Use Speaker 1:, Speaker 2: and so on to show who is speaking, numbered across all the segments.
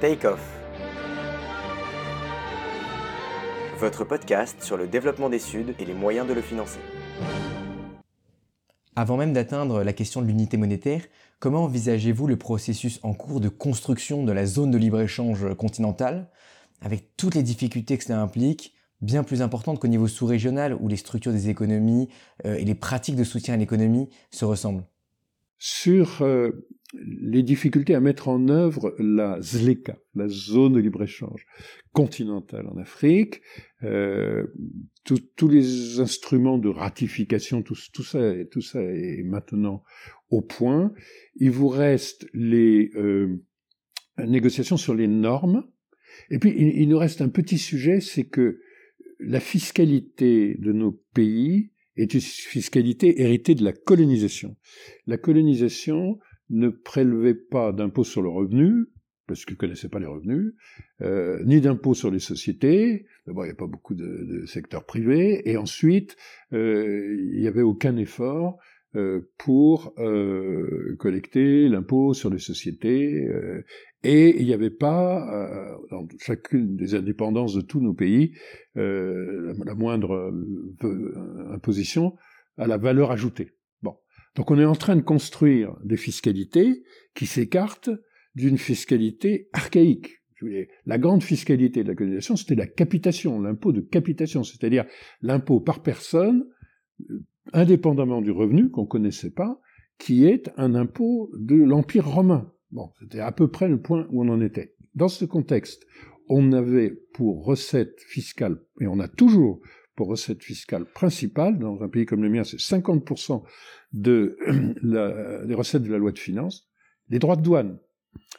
Speaker 1: Take Off. Votre podcast sur le développement des Suds et les moyens de le financer.
Speaker 2: Avant même d'atteindre la question de l'unité monétaire, comment envisagez-vous le processus en cours de construction de la zone de libre-échange continentale, avec toutes les difficultés que cela implique, bien plus importantes qu'au niveau sous-régional où les structures des économies euh, et les pratiques de soutien à l'économie se ressemblent?
Speaker 3: Sur euh, les difficultés à mettre en œuvre la ZLECA, la zone de libre-échange continentale en Afrique, euh, tous les instruments de ratification, tout, tout, ça, tout ça est maintenant au point. Il vous reste les euh, négociations sur les normes. Et puis, il, il nous reste un petit sujet, c'est que la fiscalité de nos pays est une fiscalité héritée de la colonisation. La colonisation ne prélevait pas d'impôt sur le revenu, parce qu'ils ne connaissaient pas les revenus, euh, ni d'impôt sur les sociétés. D'abord, il n'y a pas beaucoup de, de secteur privé. Et ensuite, euh, il n'y avait aucun effort pour euh, collecter l'impôt sur les sociétés. Euh, et il n'y avait pas, euh, dans chacune des indépendances de tous nos pays, la, moindre imposition à la valeur ajoutée. Bon. Donc on est en train de construire des fiscalités qui s'écartent d'une fiscalité archaïque. La grande fiscalité de la colonisation, c'était la capitation, l'impôt de capitation, c'est-à-dire l'impôt par personne, euh, indépendamment du revenu qu'on connaissait pas, qui est un impôt de l'Empire romain. C'était à peu près le point où on en était. Dans ce contexte, on avait pour recette fiscale, et on a toujours pour recette fiscale principale, dans un pays comme le mien, c'est 50% de des recettes de la loi de finances, les droits de douane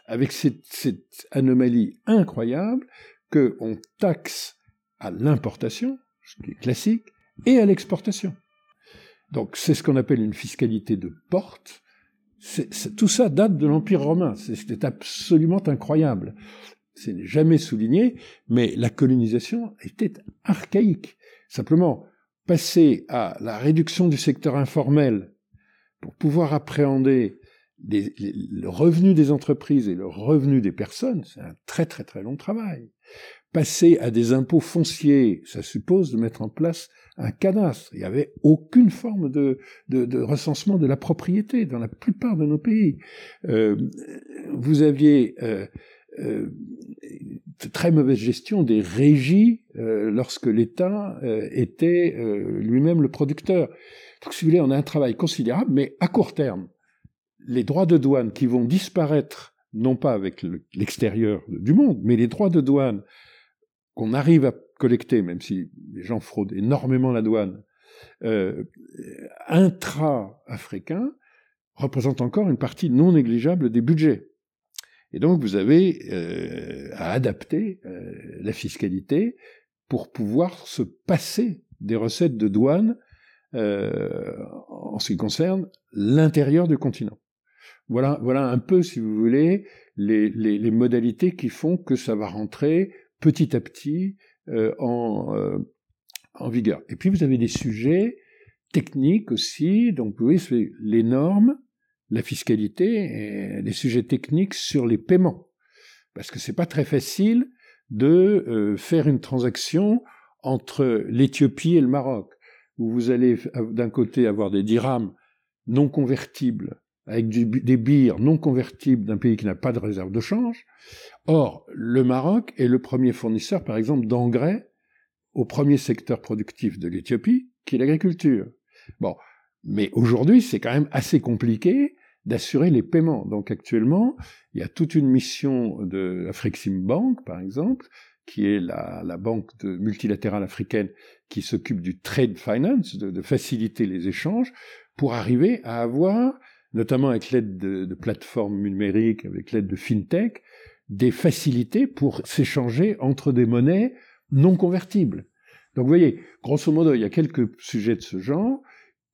Speaker 3: avec cette, cette anomalie incroyable qu'on taxe à l'importation, ce qui est classique, et à l'exportation. Donc c'est ce qu'on appelle une fiscalité de porte. Tout ça date de l'Empire romain. C'était absolument incroyable. Ce n'est jamais souligné, mais la colonisation était archaïque. Simplement, passer à la réduction du secteur informel pour pouvoir appréhender le revenu des entreprises et le revenu des personnes, c'est un très très très long travail. Passer à des impôts fonciers, ça suppose de mettre en place un cadastre. Il n'y avait aucune forme de, de, de, recensement de la propriété dans la plupart de nos pays. Euh, vous aviez euh, euh, très mauvaise gestion des régies euh, lorsque l'État euh, était euh, lui-même le producteur. Donc, si vous voulez, on a un travail considérable, mais à court terme les droits de douane qui vont disparaître, non pas avec l'extérieur du monde, mais les droits de douane qu'on arrive à collecter, même si les gens fraudent énormément la douane, euh, intra-africains, représentent encore une partie non négligeable des budgets. Et donc vous avez euh, à adapter euh, la fiscalité pour pouvoir se passer des recettes de douane en ce qui concerne l'intérieur du continent. Voilà, voilà un peu, si vous voulez, les, modalités qui font que ça va rentrer petit à petit euh, en, euh, en vigueur. Et puis vous avez des sujets techniques aussi, donc vous voyez, les normes, la fiscalité, et des sujets techniques sur les paiements. Parce que c'est pas très facile de euh, faire une transaction entre l'Éthiopie et le Maroc, où vous allez d'un côté avoir des dirhams non convertibles avec des bires non convertibles d'un pays qui n'a pas de réserve de change. Or, le Maroc est le premier fournisseur, par exemple, d'engrais au premier secteur productif de l'Éthiopie, qui est l'agriculture. Bon, mais aujourd'hui, c'est quand même assez compliqué d'assurer les paiements. Donc actuellement, il y a toute une mission de Afrixim Bank, par exemple, qui est la, banque multilatérale africaine qui s'occupe du trade finance, de faciliter les échanges, pour arriver à avoir notamment avec l'aide de, de, plateformes numériques, avec l'aide de fintech, des facilités pour s'échanger entre des monnaies non convertibles. Donc vous voyez, grosso modo, il y a quelques sujets de ce genre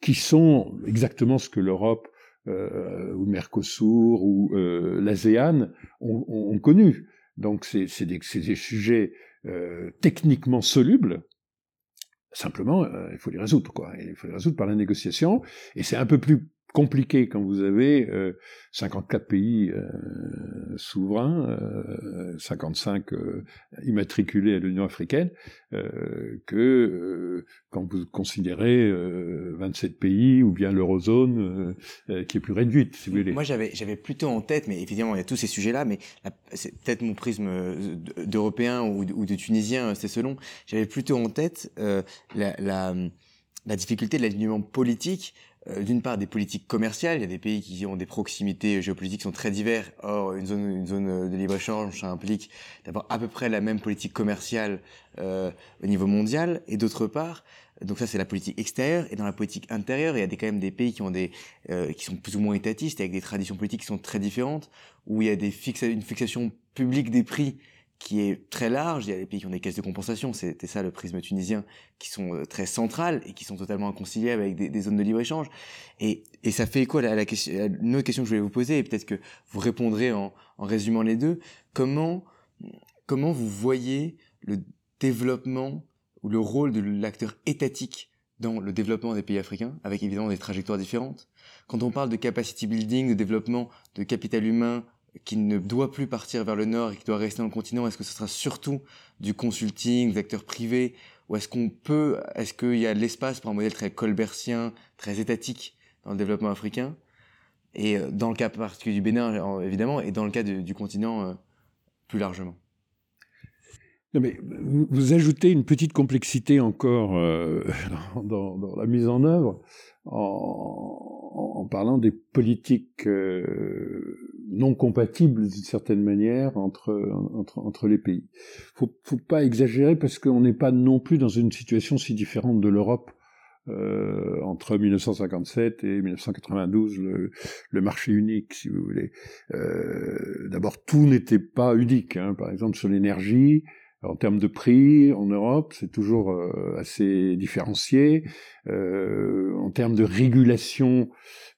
Speaker 3: qui sont exactement ce que l'Europe euh, ou Mercosur ou euh, l'ASEAN ont, ont, ont, connu. Donc c'est des, des, sujets euh, techniquement solubles. Simplement, euh, il faut les résoudre, quoi. Il faut les résoudre par la négociation, et c'est un peu plus compliqué quand vous avez 54 pays souverains, 55 immatriculés à l'Union africaine, que quand vous considérez 27 pays ou bien l'eurozone qui est plus réduite, si vous voulez.
Speaker 2: Moi, j'avais j'avais plutôt en tête, mais évidemment, il y a tous ces sujets-là, mais c'est peut-être mon prisme d'Européen ou, ou, de Tunisien, c'est selon. J'avais plutôt en tête la, la la difficulté de l'alignement politique, euh, d'une part des politiques commerciales, il y a des pays qui ont des proximités géopolitiques qui sont très divers. Or, une zone, une zone euh, de libre-échange, ça implique d'avoir à peu près la même politique commerciale euh, au niveau mondial. Et d'autre part, donc ça c'est la politique extérieure. Et dans la politique intérieure, il y a des, quand même des pays qui ont des euh, qui sont plus ou moins étatistes, avec des traditions politiques qui sont très différentes, où il y a des fixa une fixation publique des prix qui est très large. Il y a des pays qui ont des caisses de compensation, c'était ça le prisme tunisien, qui sont euh, très centrales et qui sont totalement inconciliables avec des, zones de libre-échange. Et, et, ça fait écho à, la, question, à une autre question que je voulais vous poser, et peut-être que vous répondrez en, en, résumant les deux. Comment, comment vous voyez le développement ou le rôle de l'acteur étatique dans le développement des pays africains, avec évidemment des trajectoires différentes? Quand on parle de capacity building, de développement de capital humain, qui ne doit plus partir vers le nord et qui doit rester dans le continent Est-ce que ce sera surtout du consulting, des acteurs privés Ou est-ce qu'on peut, est-ce qu'il y a de l'espace pour un modèle très colbertien, très étatique dans le développement africain? Et euh, dans le cas particulier du Bénin, évidemment, et dans le cas du continent euh, plus largement.
Speaker 3: Mais vous, ajoutez une petite complexité encore euh, dans, la mise en œuvre en parlant des politiques euh, non compatibles d'une certaine manière entre, entre, entre les pays. Faut, faut pas exagérer parce qu'on n'est pas non plus dans une situation si différente de l'Europe euh, entre 1957 et 1992, le, le, marché unique, si vous voulez. Euh, D'abord, tout n'était pas unique. Hein. Par exemple, sur l'énergie, en termes de prix, en Europe, c'est toujours euh, assez différencié. Euh, en termes de régulation,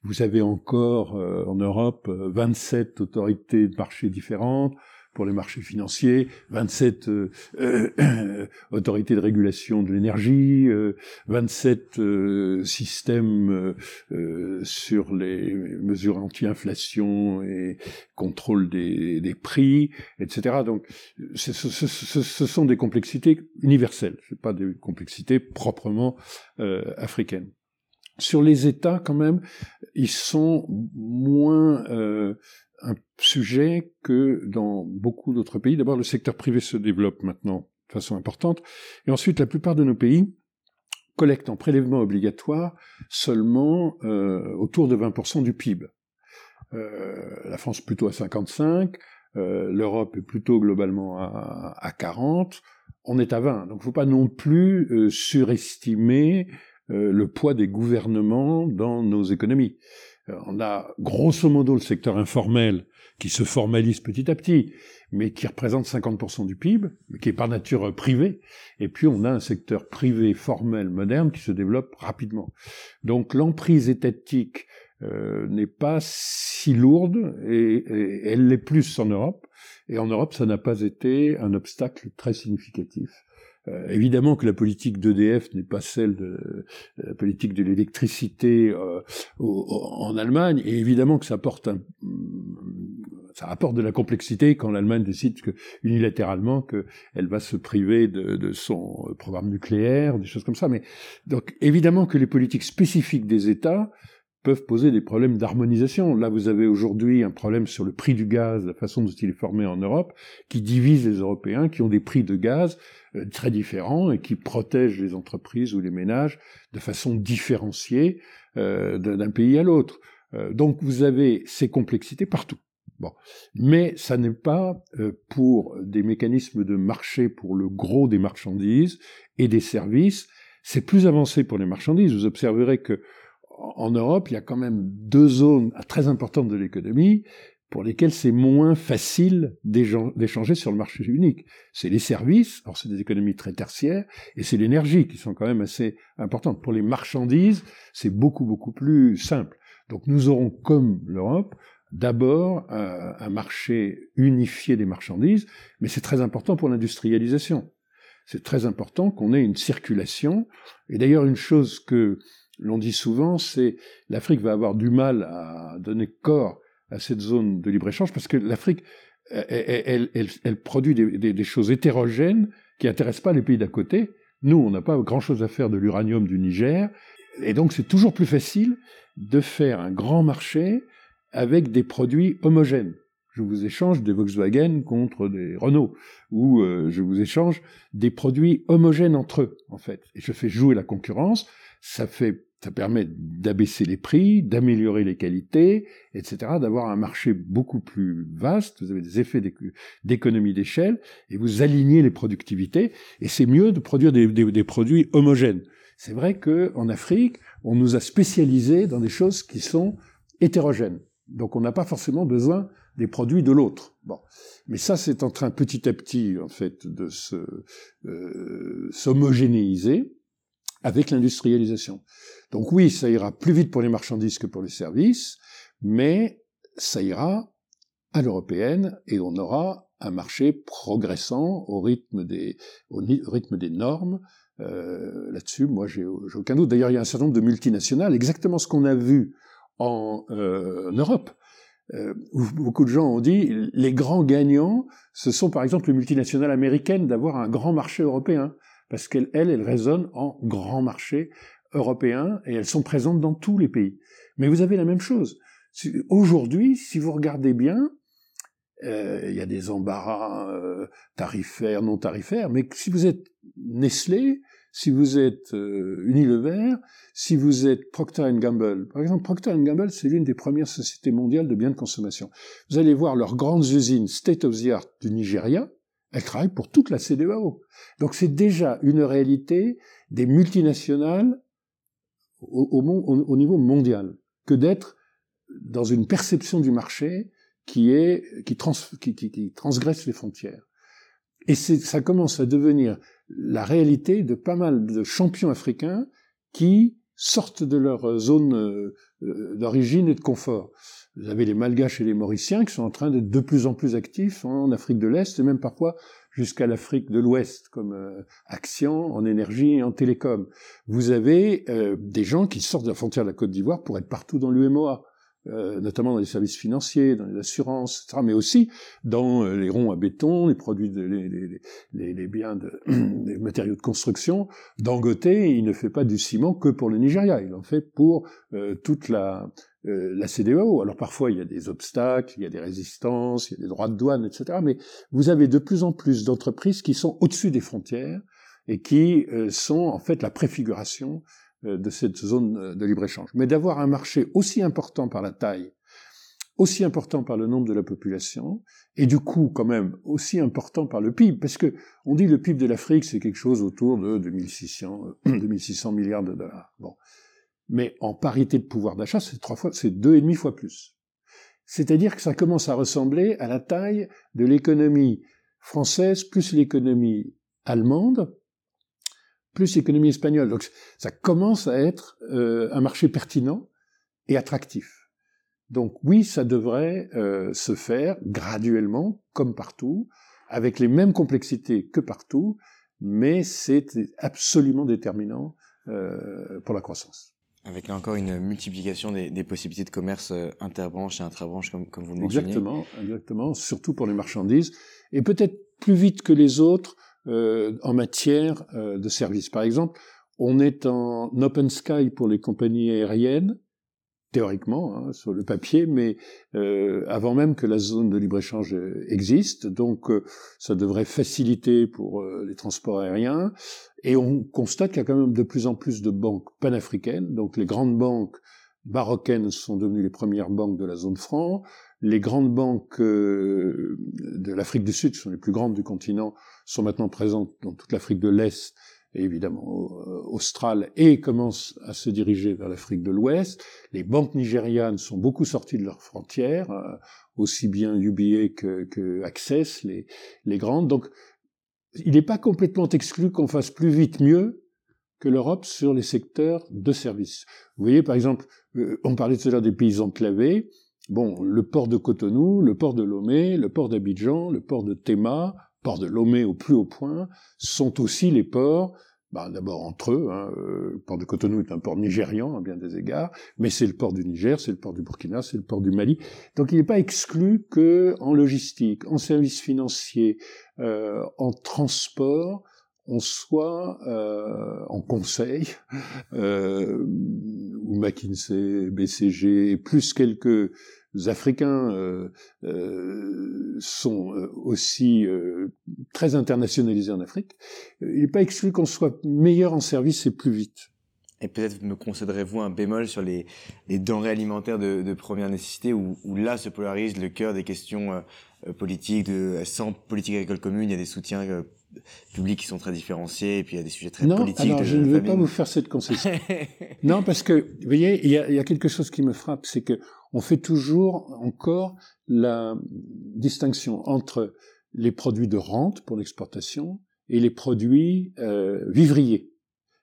Speaker 3: vous avez encore euh, en Europe 27 autorités de marché différentes pour les marchés financiers, 27 euh, euh, autorités de régulation de l'énergie, euh, 27 euh, systèmes euh, sur les mesures anti-inflation et contrôle des, des, prix, etc. Donc, ce, ce, ce, ce, sont des complexités universelles, c'est pas des complexités proprement africaines. Sur les États, quand même, ils sont moins un sujet que dans beaucoup d'autres pays. D'abord, le secteur privé se développe maintenant de façon importante. Et ensuite, la plupart de nos pays collectent en prélèvement obligatoire seulement euh, autour de 20% du PIB. Euh, la France plutôt à 55, euh, l'Europe est plutôt globalement à, à, 40, on est à 20. Donc il ne faut pas non plus euh, surestimer le poids des gouvernements dans nos économies. Euh, on a grosso modo le secteur informel qui se formalise petit à petit, mais qui représente 50% du PIB, mais qui est par nature privé. Et puis on a un secteur privé formel moderne qui se développe rapidement. Donc l'emprise étatique euh, n'est pas si lourde et, et elle l'est plus en Europe. Et en Europe, ça n'a pas été un obstacle très significatif. Euh, évidemment que la politique d'EDF n'est pas celle de la politique de l'électricité euh, en Allemagne, et évidemment que ça apporte un, ça apporte de la complexité quand l'Allemagne décide que, unilatéralement qu'elle va se priver de, de, son programme nucléaire, des choses comme ça. Mais donc évidemment que les politiques spécifiques des États peuvent poser des problèmes d'harmonisation. Là, vous avez aujourd'hui un problème sur le prix du gaz, la façon dont il est formé en Europe, qui divise les Européens, qui ont des prix de gaz euh, très différents et qui protègent les entreprises ou les ménages de façon différenciée euh, d'un pays à l'autre. Euh, donc, vous avez ces complexités partout. Bon. Mais ça n'est pas euh, pour des mécanismes de marché pour le gros des marchandises et des services. C'est plus avancé pour les marchandises. Vous observerez que en Europe, il y a quand même deux zones très importantes de l'économie pour lesquelles c'est moins facile d'échanger sur le marché unique. C'est les services, alors c'est des économies très tertiaires, et c'est l'énergie qui sont quand même assez importantes. Pour les marchandises, c'est beaucoup, beaucoup plus simple. Donc nous aurons, comme l'Europe, d'abord un, un marché unifié des marchandises, mais c'est très important pour l'industrialisation. C'est très important qu'on ait une circulation. Et d'ailleurs, une chose que l'on dit souvent, c'est l'Afrique va avoir du mal à donner corps à cette zone de libre-échange parce que l'Afrique, elle, elle, produit des, choses hétérogènes qui intéressent pas les pays d'à côté. Nous, on n'a pas grand-chose à faire de l'uranium du Niger, et donc c'est toujours plus facile de faire un grand marché avec des produits homogènes. Je vous échange des Volkswagen contre des Renault, ou euh, je vous échange des produits homogènes entre eux, en fait. Et je fais jouer la concurrence, ça fait ça permet d'abaisser les prix, d'améliorer les qualités, etc., d'avoir un marché beaucoup plus vaste, vous avez des effets d'économie d'échelle, et vous alignez les productivités, et c'est mieux de produire des, produits homogènes. C'est vrai qu'en Afrique, on nous a spécialisés dans des choses qui sont hétérogènes. Donc on n'a pas forcément besoin des produits de l'autre. Bon, mais ça c'est en train petit à petit en fait de se euh, s'homogénéiser avec l'industrialisation. Donc oui, ça ira plus vite pour les marchandises que pour les services, mais ça ira à l'européenne et on aura un marché progressant au rythme des, au rythme des normes. Euh, Là-dessus, moi, j'ai aucun doute. D'ailleurs, il y a un certain nombre de multinationales, exactement ce qu'on a vu en, euh, Europe. Euh, beaucoup de gens ont dit les grands gagnants, ce sont par exemple les multinationales américaines d'avoir un grand marché européen, parce qu'elles, elles, elles résonnent en grand marché européens et elles sont présentes dans tous les pays. Mais vous avez la même chose. Aujourd'hui, si vous regardez bien, euh, il y a des embarras euh, tarifaires, non tarifaires, mais si vous êtes Nestlé, si vous êtes euh, Unilever, si vous êtes Procter Gamble, par exemple, Procter Gamble, c'est l'une des premières sociétés mondiales de biens de consommation. Vous allez voir leurs grandes usines state of the art du Nigeria, elles travaillent pour toute la CDAO. Donc c'est déjà une réalité des multinationales au, niveau mondial que d'être dans une perception du marché qui est qui, transgresse les frontières. Et ça commence à devenir la réalité de pas mal de champions africains qui sortent de leur zone euh, d'origine et de confort. Vous avez les Malgaches et les Mauriciens qui sont en train d'être de plus en plus actifs en Afrique de l'Est et même parfois jusqu'à l'Afrique de l'Ouest, comme euh, Action en énergie et en télécom. Vous avez euh, des gens qui sortent de la frontière de la Côte d'Ivoire pour être partout dans l'UMOA. Euh, notamment dans les services financiers, dans les assurances, etc., mais aussi dans les ronds à béton, les produits, de, les, les, les, biens, de, les matériaux de construction. Dangote, il ne fait pas du ciment que pour le Nigeria, il en fait pour toute la, euh, la CDAO. Alors parfois il y a des obstacles, il y a des résistances, il y a des droits de douane, etc. Mais vous avez de plus en plus d'entreprises qui sont au-dessus des frontières et qui euh, sont en fait la préfiguration euh, de cette zone de libre-échange. Mais d'avoir un marché aussi important par la taille, aussi important par le nombre de la population, et du coup quand même aussi important par le PIB, parce que on dit le PIB de l'Afrique c'est quelque chose autour de 2600, 2600 milliards de dollars. Bon, mais en parité de pouvoir d'achat, c'est trois fois, c'est deux et demi fois plus. C'est-à-dire que ça commence à ressembler à la taille de l'économie française plus l'économie allemande plus l'économie espagnole. Donc ça commence à être euh, un marché pertinent et attractif. Donc oui, ça devrait euh, se faire graduellement, comme partout, avec les mêmes complexités que partout, mais c'est absolument déterminant euh, pour la croissance.
Speaker 2: Avec là encore une multiplication des, des possibilités de commerce euh, interbranche et intrabranche, comme, comme vous le mentionnez.
Speaker 3: Exactement, exactement, surtout pour les marchandises, et peut-être plus vite que les autres euh, en matière euh, de services. Par exemple, on est en open sky pour les compagnies aériennes, théoriquement, hein, sur le papier, mais euh, avant même que la zone de libre-échange euh, existe. Donc euh, ça devrait faciliter pour euh, les transports aériens. Et on constate qu'il y a quand même de plus en plus de banques panafricaines. Donc les grandes banques marocaines sont devenues les premières banques de la zone franc. Les grandes banques de l'Afrique du Sud, qui sont les plus grandes du continent, sont maintenant présentes dans toute l'Afrique de l'Est évidemment euh, australe et commence à se diriger vers l'Afrique de l'Ouest. Les banques nigérianes sont beaucoup sorties de leurs frontières, euh, aussi bien UBA que, que Access, les, les grandes. Donc, il n'est pas complètement exclu qu'on fasse plus vite mieux que l'Europe sur les secteurs de services. Vous voyez, par exemple, euh, on parlait tout à l'heure des pays enclavés. Bon, le port de Cotonou, le port de Lomé, le port d'Abidjan, le port de Théma, ports de Lomé au plus haut point, sont aussi les ports bah, D'abord entre eux, hein, euh, le port de Cotonou est un port nigérian à bien des égards, mais c'est le port du Niger, c'est le port du Burkina, c'est le port du Mali. Donc il n'est pas exclu que en logistique, en services financiers, euh, en transport, on soit euh, en conseil, euh, ou McKinsey, BCG, plus quelques Africains euh, euh, sont euh, aussi très internationalisés en Afrique, il n'est pas exclu qu'on soit meilleur en service et plus vite.
Speaker 2: Et peut-être me concéderez-vous un bémol sur les, les denrées alimentaires de, de première nécessité, où, où, là se polarise le cœur des questions politiques. De, sans politique agricole commune, il y a des soutiens publics qui sont très différenciés, et puis il y a des sujets très
Speaker 3: non,
Speaker 2: politiques.
Speaker 3: Alors, je ne veux pas vous faire cette concession. non, parce que, vous voyez, il y, a, il y a quelque chose qui me frappe, c'est que on fait toujours encore la distinction entre les produits de rente pour l'exportation et les produits euh, vivriers.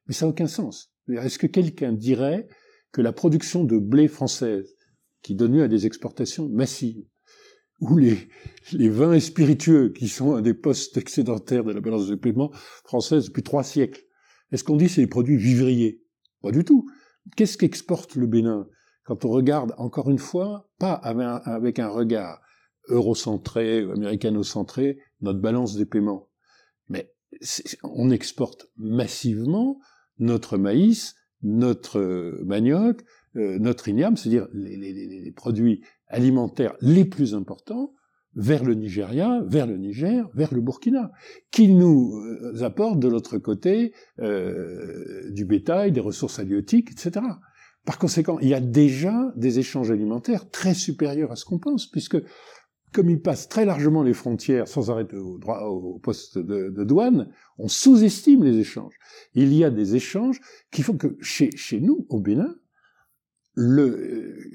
Speaker 3: Mais ça n'a aucun sens. Est-ce que quelqu'un dirait que la production de blé française, qui donne lieu à des exportations massives, ou les, les vins et spiritueux, qui sont un des postes excédentaires de la balance de paiement française depuis trois siècles, est-ce qu'on dit c'est des produits vivriers? Pas du tout. Qu'est-ce qu'exporte le Bénin? Quand on regarde, encore une fois, pas avec un, regard eurocentré ou américano-centré, notre balance des paiements, mais on exporte massivement notre maïs, notre manioc, euh, notre igname, c'est-à-dire les, les, produits alimentaires les plus importants, vers le Nigeria, vers le Niger, vers le Burkina, qui nous euh, apportent de l'autre côté euh, du bétail, des ressources halieutiques, etc. Par conséquent, il y a déjà des échanges alimentaires très supérieurs à ce qu'on pense, puisque comme ils passent très largement les frontières sans arrêter au, poste de, de, douane, on sous-estime les échanges. Il y a des échanges qui font que chez, chez nous, au Bénin, le,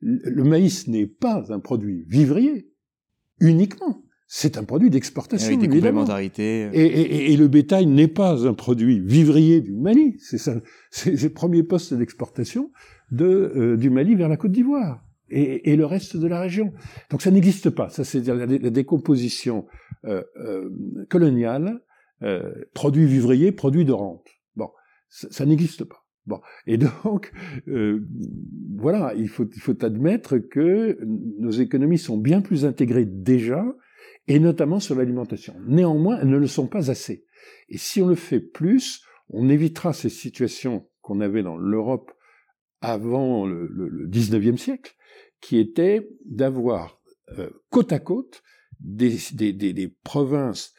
Speaker 3: le maïs n'est pas un produit vivrier uniquement c'est un produit d'exportation.
Speaker 2: Des complémentarités.
Speaker 3: Et, et, et, le bétail n'est pas un produit vivrier du Mali. C'est ça, c'est le premier poste d'exportation de euh, du Mali vers la Côte d'Ivoire et, et, le reste de la région. Donc ça n'existe pas. Ça, c'est la, la, décomposition euh, euh, coloniale, produit vivrier, produit de rente. Bon, ça, ça n'existe pas. Bon, et donc euh, voilà, il faut admettre que nos économies sont bien plus intégrées déjà et notamment sur l'alimentation. Néanmoins, elles ne le sont pas assez. Et si on le fait plus, on évitera ces situations qu'on avait dans l'Europe avant le, le, 19e siècle, qui étaient d'avoir euh, côte à côte des, provinces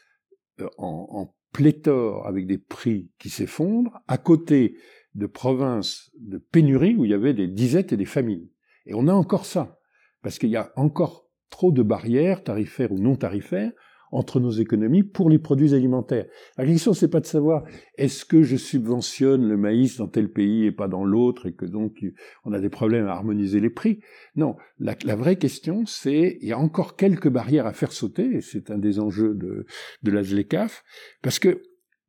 Speaker 3: euh, en, pléthore avec des prix qui s'effondrent, à côté de provinces de pénurie où il y avait des disettes et des famines. Et on a encore ça, parce qu'il y a encore trop de barrières, tarifaires ou non tarifaires, entre nos économies pour les produits alimentaires. La question, c'est pas de savoir est-ce que je subventionne le maïs dans tel pays et pas dans l'autre et que donc on a des problèmes à harmoniser les prix? Non, la, la vraie question, c'est il y a encore quelques barrières à faire sauter et c'est un des enjeux de, de la ZLECAF parce que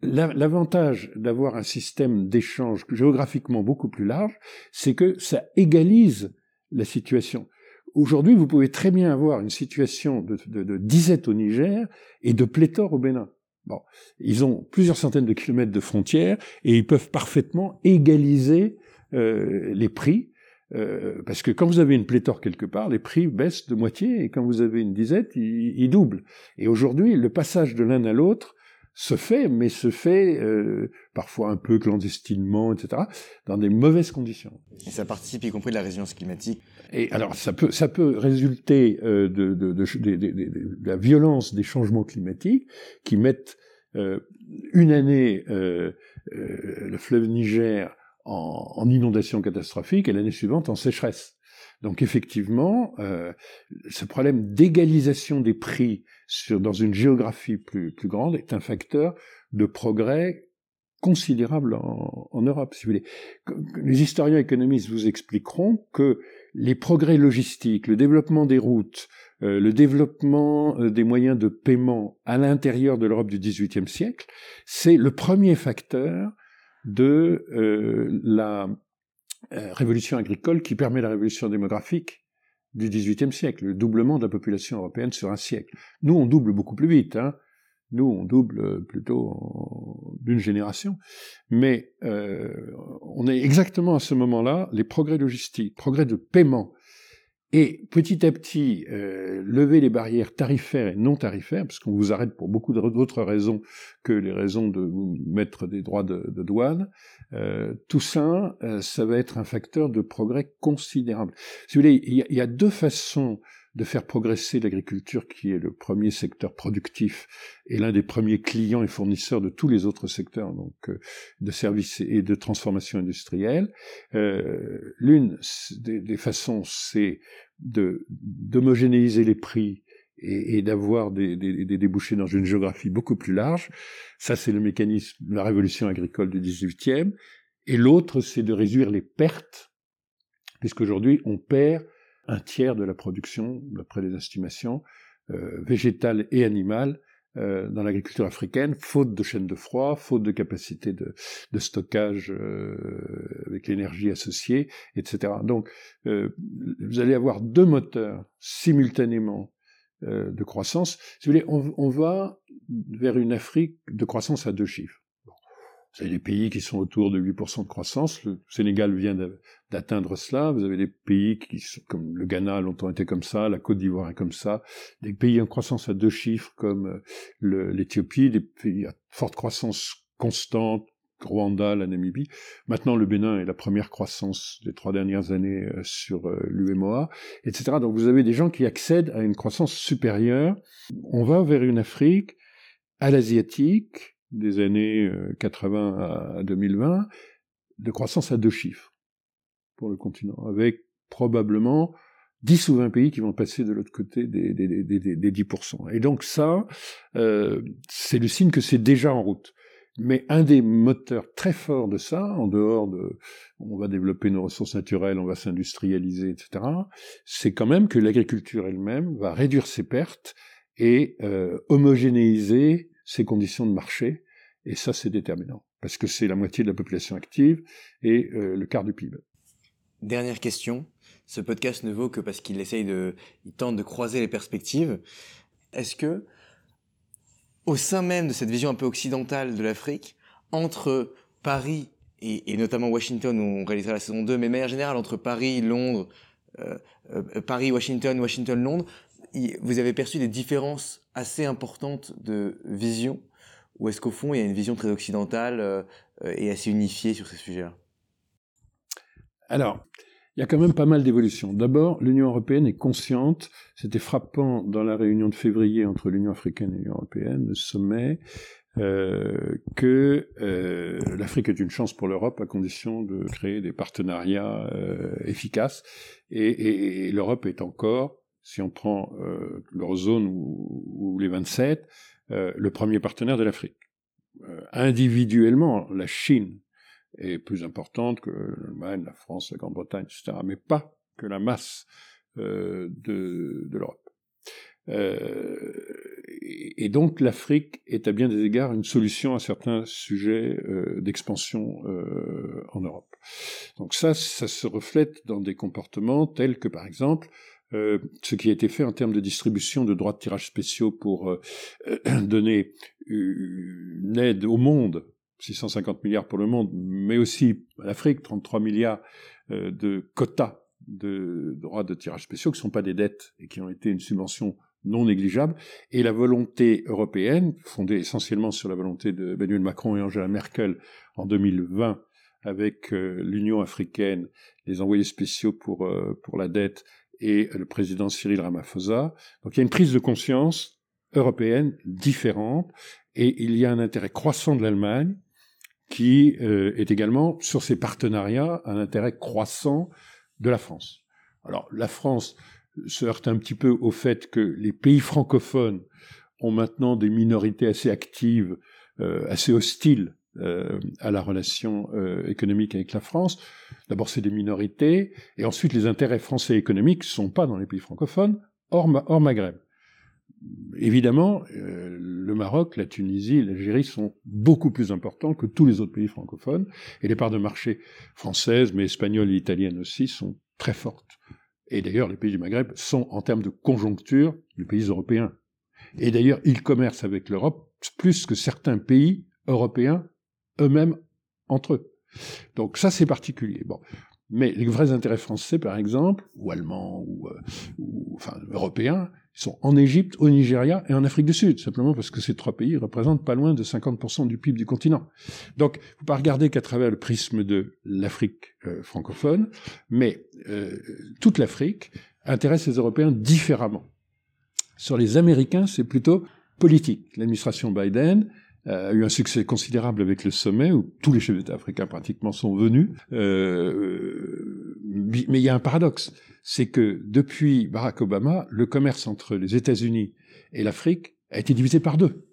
Speaker 3: L'avantage d'avoir un système d'échange géographiquement beaucoup plus large, c'est que ça égalise la situation. Aujourd'hui, vous pouvez très bien avoir une situation de, de, disette au Niger et de pléthore au Bénin. Bon, ils ont plusieurs centaines de kilomètres de frontières et ils peuvent parfaitement égaliser euh, les prix. Euh, parce que quand vous avez une pléthore quelque part, les prix baissent de moitié et quand vous avez une disette, ils, ils doublent. Et aujourd'hui, le passage de l'un à l'autre se fait, mais se fait euh, parfois un peu clandestinement, etc., dans des mauvaises conditions.
Speaker 2: Et ça participe y compris de la résilience climatique.
Speaker 3: Et alors ça peut ça peut résulter euh, de, de, de, de, la violence des changements climatiques qui mettent euh, une année euh, euh, le fleuve Niger en, en inondation catastrophique et l'année suivante en sécheresse. Donc effectivement, euh, ce problème d'égalisation des prix sur, dans une géographie plus, plus grande est un facteur de progrès considérable en, en, Europe, si vous voulez. Les historiens économistes vous expliqueront que les progrès logistiques, le développement des routes, euh, le développement euh, des moyens de paiement à l'intérieur de l'Europe du XVIIIe siècle, c'est le premier facteur de euh, la euh, révolution agricole qui permet la révolution démographique du XVIIIe siècle, le doublement de la population européenne sur un siècle. Nous, on double beaucoup plus vite. Hein. Nous, on double plutôt d'une génération. Mais euh, on est exactement à ce moment-là, les progrès logistiques, progrès de paiement, et petit à petit, euh, lever les barrières tarifaires et non tarifaires, parce qu'on vous arrête pour beaucoup d'autres raisons que les raisons de vous mettre des droits de, douane, euh, tout ça, euh, ça va être un facteur de progrès considérable. Si vous voulez, il y, a deux façons de faire progresser l'agriculture, qui est le premier secteur productif et l'un des premiers clients et fournisseurs de tous les autres secteurs, donc euh, de services et de transformation industrielle. Euh, L'une des, des, façons, c'est d'homogénéiser les prix et, et d'avoir des, des, des, débouchés dans une géographie beaucoup plus large. Ça, c'est le mécanisme de la révolution agricole du 18e. Et l'autre, c'est de réduire les pertes, puisqu'aujourd'hui, on perd un tiers de la production, d'après les estimations, euh, végétale et animale, euh, dans l'agriculture africaine, faute de chaînes de froid, faute de capacité de, de stockage euh, avec l'énergie associée, etc. Donc, euh, vous allez avoir deux moteurs simultanément euh, de croissance. Si vous voulez, on, on va vers une Afrique de croissance à deux chiffres. Vous avez des pays qui sont autour de 8% de croissance. Le Sénégal vient d'atteindre cela. Vous avez des pays qui sont comme le Ghana a longtemps été comme ça, la Côte d'Ivoire est comme ça. Des pays en croissance à deux chiffres comme euh, l'Éthiopie, des pays à forte croissance constante, Rwanda, la Namibie. Maintenant, le Bénin est la première croissance des trois dernières années euh, sur euh, l'UMOA, etc. Donc vous avez des gens qui accèdent à une croissance supérieure. On va vers une Afrique à l'asiatique, des années 80 euh, à 2020 de croissance à deux chiffres pour le continent, avec probablement 10 ou 20 pays qui vont passer de l'autre côté des, des, des, des, 10%. Et donc ça, euh, c'est le signe que c'est déjà en route. Mais un des moteurs très forts de ça, en dehors de on va développer nos ressources naturelles, on va s'industrialiser, etc., c'est quand même que l'agriculture elle-même va réduire ses pertes et euh, homogénéiser ses conditions de marché, et ça c'est déterminant, parce que c'est la moitié de la population active et euh, le quart du PIB.
Speaker 2: Dernière question, ce podcast ne vaut que parce qu'il essaye de, il tente de croiser les perspectives. Est-ce que, au sein même de cette vision un peu occidentale de l'Afrique, entre Paris et, notamment Washington, où on réalisera la saison 2, mais de manière générale, entre Paris, Londres, euh, euh, Paris, Washington, Washington, Londres, vous avez perçu des différences assez importantes de vision ou est-ce qu'au fond, il y a une vision très occidentale euh, et assez unifiée sur ces sujets-là?
Speaker 3: Alors, il y a quand même pas mal d'évolutions. D'abord, l'Union européenne est consciente, c'était frappant dans la réunion de février entre l'Union africaine et l'Union européenne, le sommet, euh, que euh, l'Afrique est une chance pour l'Europe à condition de créer des partenariats euh, efficaces. Et l'Europe est encore, si on prend euh, l'eurozone ou, les 27, euh, le premier partenaire de l'Afrique. Euh, individuellement, la Chine est plus importante que l'Allemagne, la France, la Grande-Bretagne, etc., mais pas que la masse euh, de, l'Europe. Et donc l'Afrique est à bien des égards une solution à certains sujets d'expansion en Europe. Donc ça, ça se reflète dans des comportements tels que par exemple euh, ce qui a été fait en termes de distribution de droits de tirage spéciaux pour euh, donner une aide au monde, 650 milliards pour le monde, mais aussi à l'Afrique, 33 milliards euh, de quotas de droits de tirage spéciaux, qui ne sont pas des dettes et qui ont été une subvention non négligeable, et la volonté européenne, fondée essentiellement sur la volonté de Emmanuel Macron et Angela Merkel en 2020, avec l'Union africaine, les envoyés spéciaux pour, pour la dette et le président Cyril Ramaphosa. Donc il y a une prise de conscience européenne différente et il y a un intérêt croissant de l'Allemagne qui euh, est également sur ses partenariats un intérêt croissant de la France. Alors la France se heurte un petit peu au fait que les pays francophones ont maintenant des minorités assez actives, euh, assez hostiles euh, à la relation euh, économique avec la France. D'abord, c'est des minorités, et ensuite, les intérêts français économiques ne sont pas dans les pays francophones, hors, hors Maghreb. Évidemment, euh, le Maroc, la Tunisie, l'Algérie sont beaucoup plus importants que tous les autres pays francophones, et les parts de marché françaises, mais espagnoles et italiennes aussi, sont très fortes. Et d'ailleurs, les pays du Maghreb sont, en termes de conjoncture, les pays européens. Et d'ailleurs, ils commercent avec l'Europe plus que certains pays européens eux-mêmes entre eux. Donc ça, c'est particulier. Bon. Mais les vrais intérêts français, par exemple, ou allemands, ou, euh, ou enfin européens, sont en Égypte, au Nigeria et en Afrique du Sud, simplement parce que ces trois pays représentent pas loin de 50% du PIB du continent. Donc, faut pas regarder qu'à travers le prisme de l'Afrique euh, francophone, mais euh, toute l'Afrique intéresse les Européens différemment. Sur les Américains, c'est plutôt politique. L'administration Biden a eu un succès considérable avec le sommet où tous les chefs d'État africains pratiquement sont venus. Euh, mais il y a un paradoxe, c'est que depuis Barack Obama, le commerce entre les États-Unis et l'Afrique a été divisé par deux.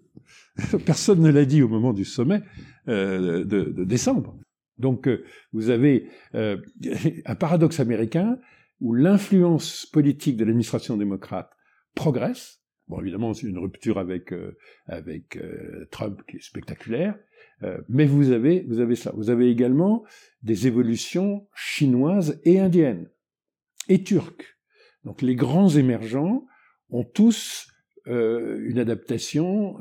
Speaker 3: Personne ne l'a dit au moment du sommet euh, de, de, décembre. Donc euh, vous avez euh, un paradoxe américain où l'influence politique de l'administration démocrate progresse, Bon, évidemment, c'est une rupture avec euh, euh, Trump qui est spectaculaire, euh, mais vous avez vous avez ça. Vous avez également des évolutions chinoises et indiennes et turques. Donc les grands émergents ont tous une adaptation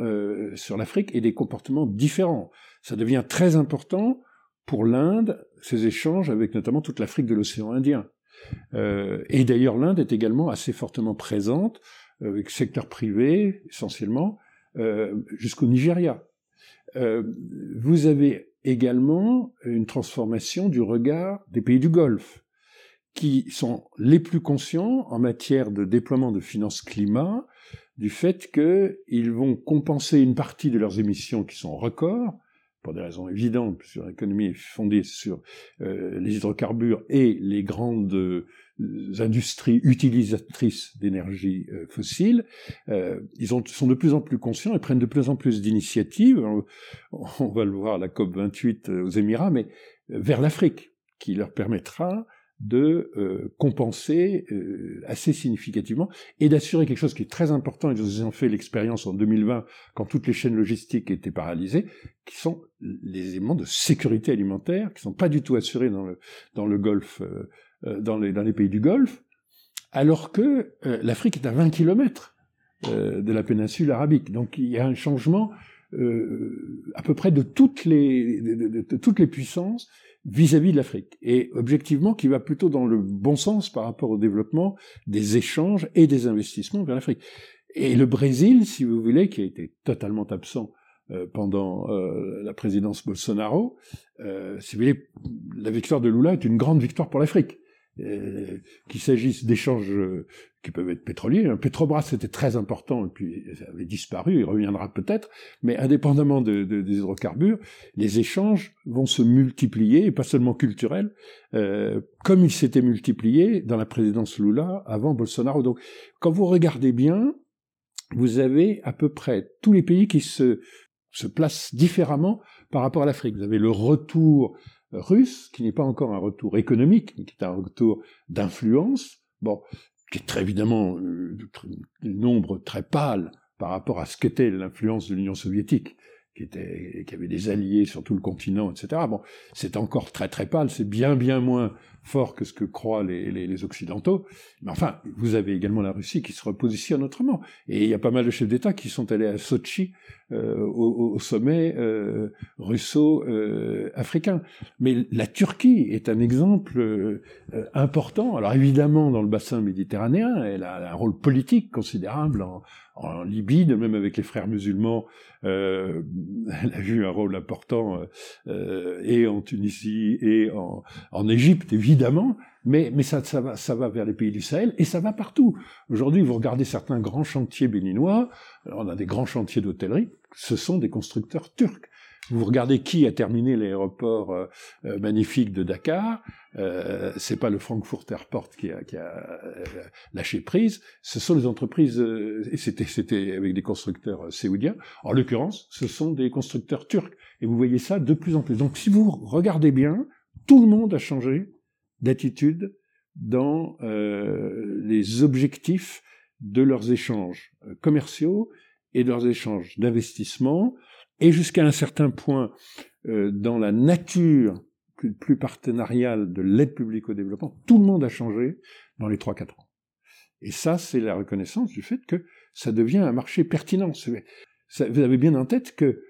Speaker 3: sur l'Afrique et des comportements différents. Ça devient très important pour l'Inde, ces échanges avec notamment toute l'Afrique de l'océan Indien. et d'ailleurs, l'Inde est également assez fortement présente avec secteur privé essentiellement, euh, jusqu'au Nigeria. Euh, vous avez également une transformation du regard des pays du Golfe, qui sont les plus conscients en matière de déploiement de finances climat, du fait qu'ils vont compenser une partie de leurs émissions qui sont records, pour des raisons évidentes, puisque l'économie est fondée sur euh, les hydrocarbures et les grandes industries utilisatrices d'énergie euh, fossile, euh, ils ont, sont de plus en plus conscients et prennent de plus en plus d'initiatives, on, va le voir à la COP 28 euh, aux Émirats, mais vers l'Afrique, qui leur permettra de compenser assez significativement et d'assurer quelque chose qui est très important, nous avons fait l'expérience en 2020 quand toutes les chaînes logistiques étaient paralysées, qui sont les éléments de sécurité alimentaire, qui sont pas du tout assurés dans le, dans le Golfe euh, dans les, dans les pays du Golfe, alors que euh, l'Afrique est à 20 kilomètres euh, de la péninsule arabique. Donc il y a un changement à peu près de, toutes les puissances vis-à-vis de l'Afrique. Et objectivement, qui va plutôt dans le bon sens par rapport au développement des échanges et des investissements vers l'Afrique. Et le Brésil, si vous voulez, qui a été totalement absent pendant la présidence Bolsonaro, si vous voulez, la victoire de Lula est une grande victoire pour l'Afrique. Euh, qu'il s'agisse d'échanges euh, qui peuvent être pétroliers. Un Petrobras, c'était très important, et puis ça avait disparu, il reviendra peut-être, mais indépendamment de, des hydrocarbures, les échanges vont se multiplier, et pas seulement culturels, euh, comme ils s'étaient multipliés dans la présidence Lula avant Bolsonaro. Donc, quand vous regardez bien, vous avez à peu près tous les pays qui se, se placent différemment par rapport à l'Afrique. Vous avez le retour russe, qui n'est pas encore un retour économique, mais qui est un retour d'influence, bon, qui est très évidemment euh, un nombre très pâle par rapport à ce qu'était l'influence de l'Union soviétique, qui, était, qui avait des alliés sur tout le continent, etc. Bon, c'est encore très très pâle, c'est bien bien moins fort que ce que croient les, les, les, Occidentaux. Mais enfin, vous avez également la Russie qui se repositionne autrement. Et il y a pas mal de chefs d'État qui sont allés à Sochi euh, au, au, sommet euh, russo-africain. Euh, Mais la Turquie est un exemple euh, important. Alors évidemment, dans le bassin méditerranéen, elle a un rôle politique considérable en, en Libye, de même avec les frères musulmans, euh, elle a eu un rôle important euh, et en Tunisie et en, en Égypte, évidemment, mais, mais ça, ça, va, ça va vers les pays du Sahel et ça va partout. Aujourd'hui, vous regardez certains grands chantiers béninois, on a des grands chantiers d'hôtellerie, ce sont des constructeurs turcs. Vous regardez qui a terminé l'aéroport euh, euh, magnifique de Dakar. Euh, c'est pas le Frankfurt Airport qui a, qui a euh, lâché prise. Ce sont les entreprises et c'était c'était avec des constructeurs séoudiens. En l'occurrence, ce sont des constructeurs turcs. Et vous voyez ça de plus en plus. Donc si vous regardez bien, tout le monde a changé d'attitude dans les objectifs de leurs échanges commerciaux et de leurs échanges d'investissement et jusqu'à un certain point euh, dans la nature plus, partenariale de l'aide publique au développement, tout le monde a changé dans les 3-4 ans. Et ça, c'est la reconnaissance du fait que ça devient un marché pertinent. vous avez bien en tête que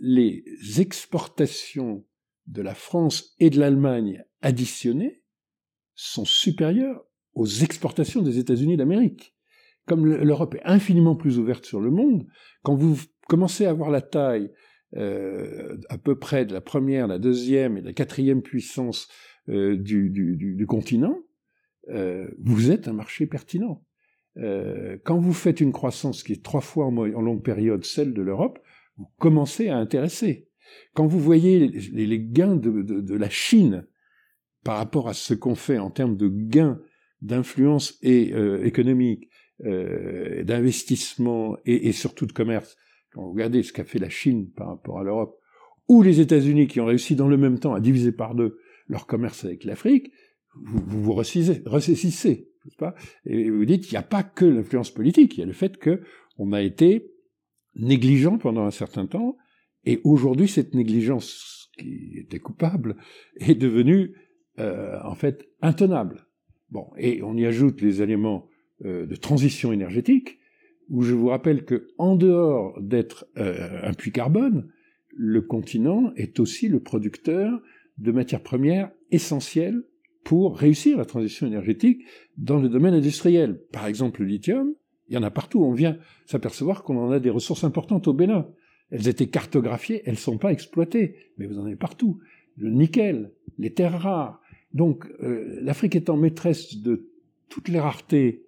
Speaker 3: les exportations de la France et de l'Allemagne additionnées sont supérieures aux exportations des États-Unis d'Amérique. Comme l'Europe est infiniment plus ouverte sur le monde, quand vous commencez à avoir la taille euh, à peu près de la première, la deuxième et la quatrième puissance euh, du, continent, euh, vous êtes un marché pertinent. Quand vous faites une croissance qui est trois fois en, en longue période celle de l'Europe, vous commencez à intéresser. Quand vous voyez les, gains de, la Chine par rapport à ce qu'on fait en termes de gains d'influence et euh, économique, euh, d'investissement et, et, surtout de commerce, quand vous regardez ce qu'a fait la Chine par rapport à l'Europe, ou les États-Unis qui ont réussi dans le même temps à diviser par deux leur commerce avec l'Afrique, vous vous, vous ressaisissez, pas? Et vous dites, il n'y a pas que l'influence politique, il y a le fait que on a été négligent pendant un certain temps, et aujourd'hui cette négligence qui était coupable est devenue euh, en fait intenable. Bon, et on y ajoute les éléments euh, de transition énergétique, où je vous rappelle que en dehors d'être euh, un puits carbone, le continent est aussi le producteur de matières premières essentielles pour réussir la transition énergétique dans le domaine industriel. Par exemple, le lithium, il y en a partout. On vient s'apercevoir qu'on en a des ressources importantes au Bénin. Elles étaient cartographiées, elles ne sont pas exploitées, mais vous en avez partout. Le nickel, les terres rares. Donc, euh, l'Afrique étant maîtresse de toutes les raretés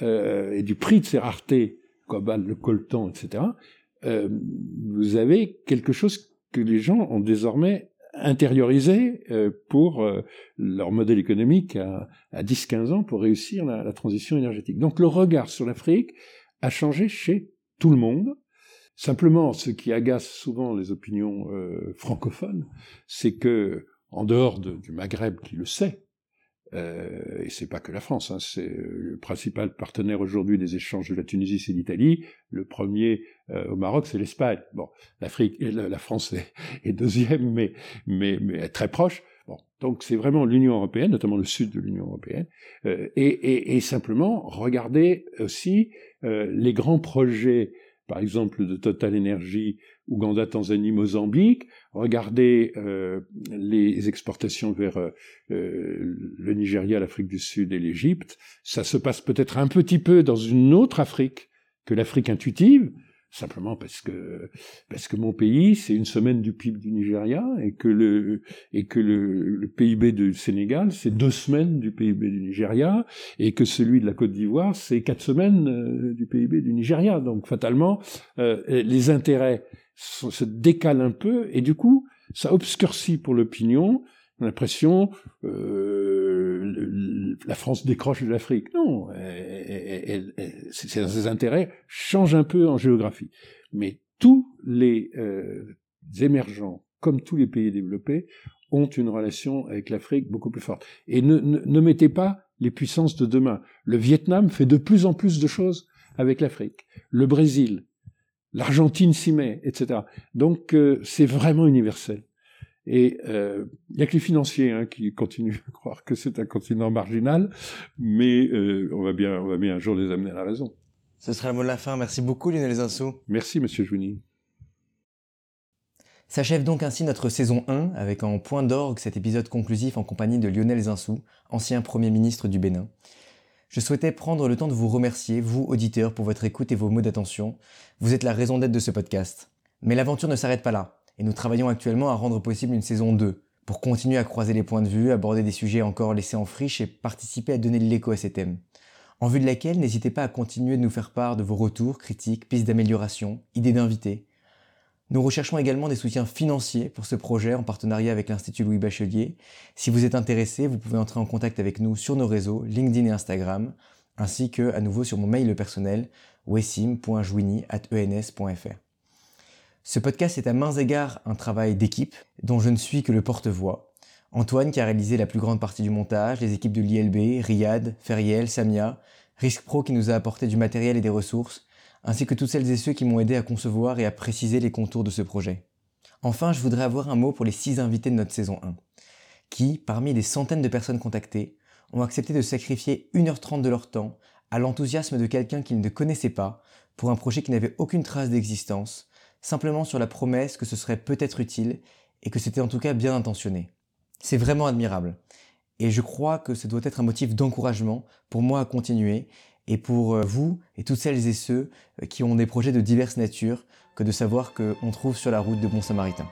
Speaker 3: euh, et du prix de ces raretés, cobalt, le coltan, etc., euh, vous avez quelque chose que les gens ont désormais intériorisé euh, pour euh, leur modèle économique à, à 10-15 ans pour réussir la, transition énergétique. Donc le regard sur l'Afrique a changé chez tout le monde. Simplement, ce qui agace souvent les opinions francophones, c'est que, en dehors de, du Maghreb qui le sait, euh, et c'est pas que la France, hein, c'est le principal partenaire aujourd'hui des échanges de la Tunisie, c'est l'Italie. Le premier euh, au Maroc, c'est l'Espagne. Bon, l'Afrique, la, France est, est, deuxième, mais, mais, mais très proche. Bon, donc c'est vraiment l'Union européenne, notamment le sud de l'Union européenne, euh, et, et, et, simplement regarder aussi euh, les grands projets par exemple de Total Energy, Ouganda, Tanzanie, Mozambique, regardez euh, les exportations vers euh, le Nigeria, l'Afrique du Sud et l'Égypte, ça se passe peut-être un petit peu dans une autre Afrique que l'Afrique intuitive, simplement parce que parce que mon pays c'est une semaine du PIB du Nigeria et que le et que le, PIB du Sénégal c'est deux semaines du PIB du Nigeria et que celui de la Côte d'Ivoire c'est quatre semaines euh, du PIB du Nigeria. Donc fatalement euh, les intérêts se décalent un peu et du coup ça obscurcit pour l'opinion l'impression euh, la France décroche de l'Afrique. Non, elle, elle, ses intérêts changent un peu en géographie. Mais tous les euh, émergents, comme tous les pays développés, ont une relation avec l'Afrique beaucoup plus forte. Et ne, mettez pas les puissances de demain. Le Vietnam fait de plus en plus de choses avec l'Afrique. Le Brésil, l'Argentine s'y met, etc. Donc euh, c'est vraiment universel. Et il euh, n'y a que les financiers hein, qui continuent à croire que c'est un continent marginal, mais euh, on, va bien, on va bien un jour les amener à la raison.
Speaker 2: Ce sera le mot de la fin. Merci beaucoup Lionel Zinsou.
Speaker 3: Merci Monsieur Jouny.
Speaker 2: S'achève donc ainsi notre saison 1 avec en point d'orgue cet épisode conclusif en compagnie de Lionel Zinsou, ancien Premier ministre du Bénin. Je souhaitais prendre le temps de vous remercier, vous auditeurs, pour votre écoute et vos mots d'attention. Vous êtes la raison d'être de ce podcast. Mais l'aventure ne s'arrête pas là et nous travaillons actuellement à rendre possible une saison 2 pour continuer à croiser les points de vue, aborder des sujets encore laissés en friche et participer à donner de l'écho à ces thèmes. En vue de laquelle, n'hésitez pas à continuer de nous faire part de vos retours, critiques, pistes d'amélioration, idées d'invités. Nous recherchons également des soutiens financiers pour ce projet en partenariat avec l'Institut Louis Bachelier. Si vous êtes intéressé, vous pouvez entrer en contact avec nous sur nos réseaux LinkedIn et Instagram, ainsi que à nouveau sur mon mail personnel wessim.jouini@ens.fr. Ce podcast est à mains égards un travail d'équipe dont je ne suis que le porte-voix. Antoine qui a réalisé la plus grande partie du montage, les équipes de l'ILB, Riyad, Feriel, Samia, Risk Pro qui nous a apporté du matériel et des ressources, ainsi que toutes celles et ceux qui m'ont aidé à concevoir et à préciser les contours de ce projet. Enfin, je voudrais avoir un mot pour les six invités de notre saison 1, qui, parmi les centaines de personnes contactées, ont accepté de sacrifier 1h30 de leur temps à l'enthousiasme de quelqu'un qu'ils ne connaissaient pas pour un projet qui n'avait aucune trace d'existence, simplement sur la promesse que ce serait peut-être utile et que c'était en tout cas bien intentionné. C'est vraiment admirable. Et je crois que ce doit être un motif d'encouragement pour moi à continuer et pour euh, vous et toutes celles et ceux euh, qui ont des projets de diverses natures que de savoir qu'on trouve sur la route de bons samaritains.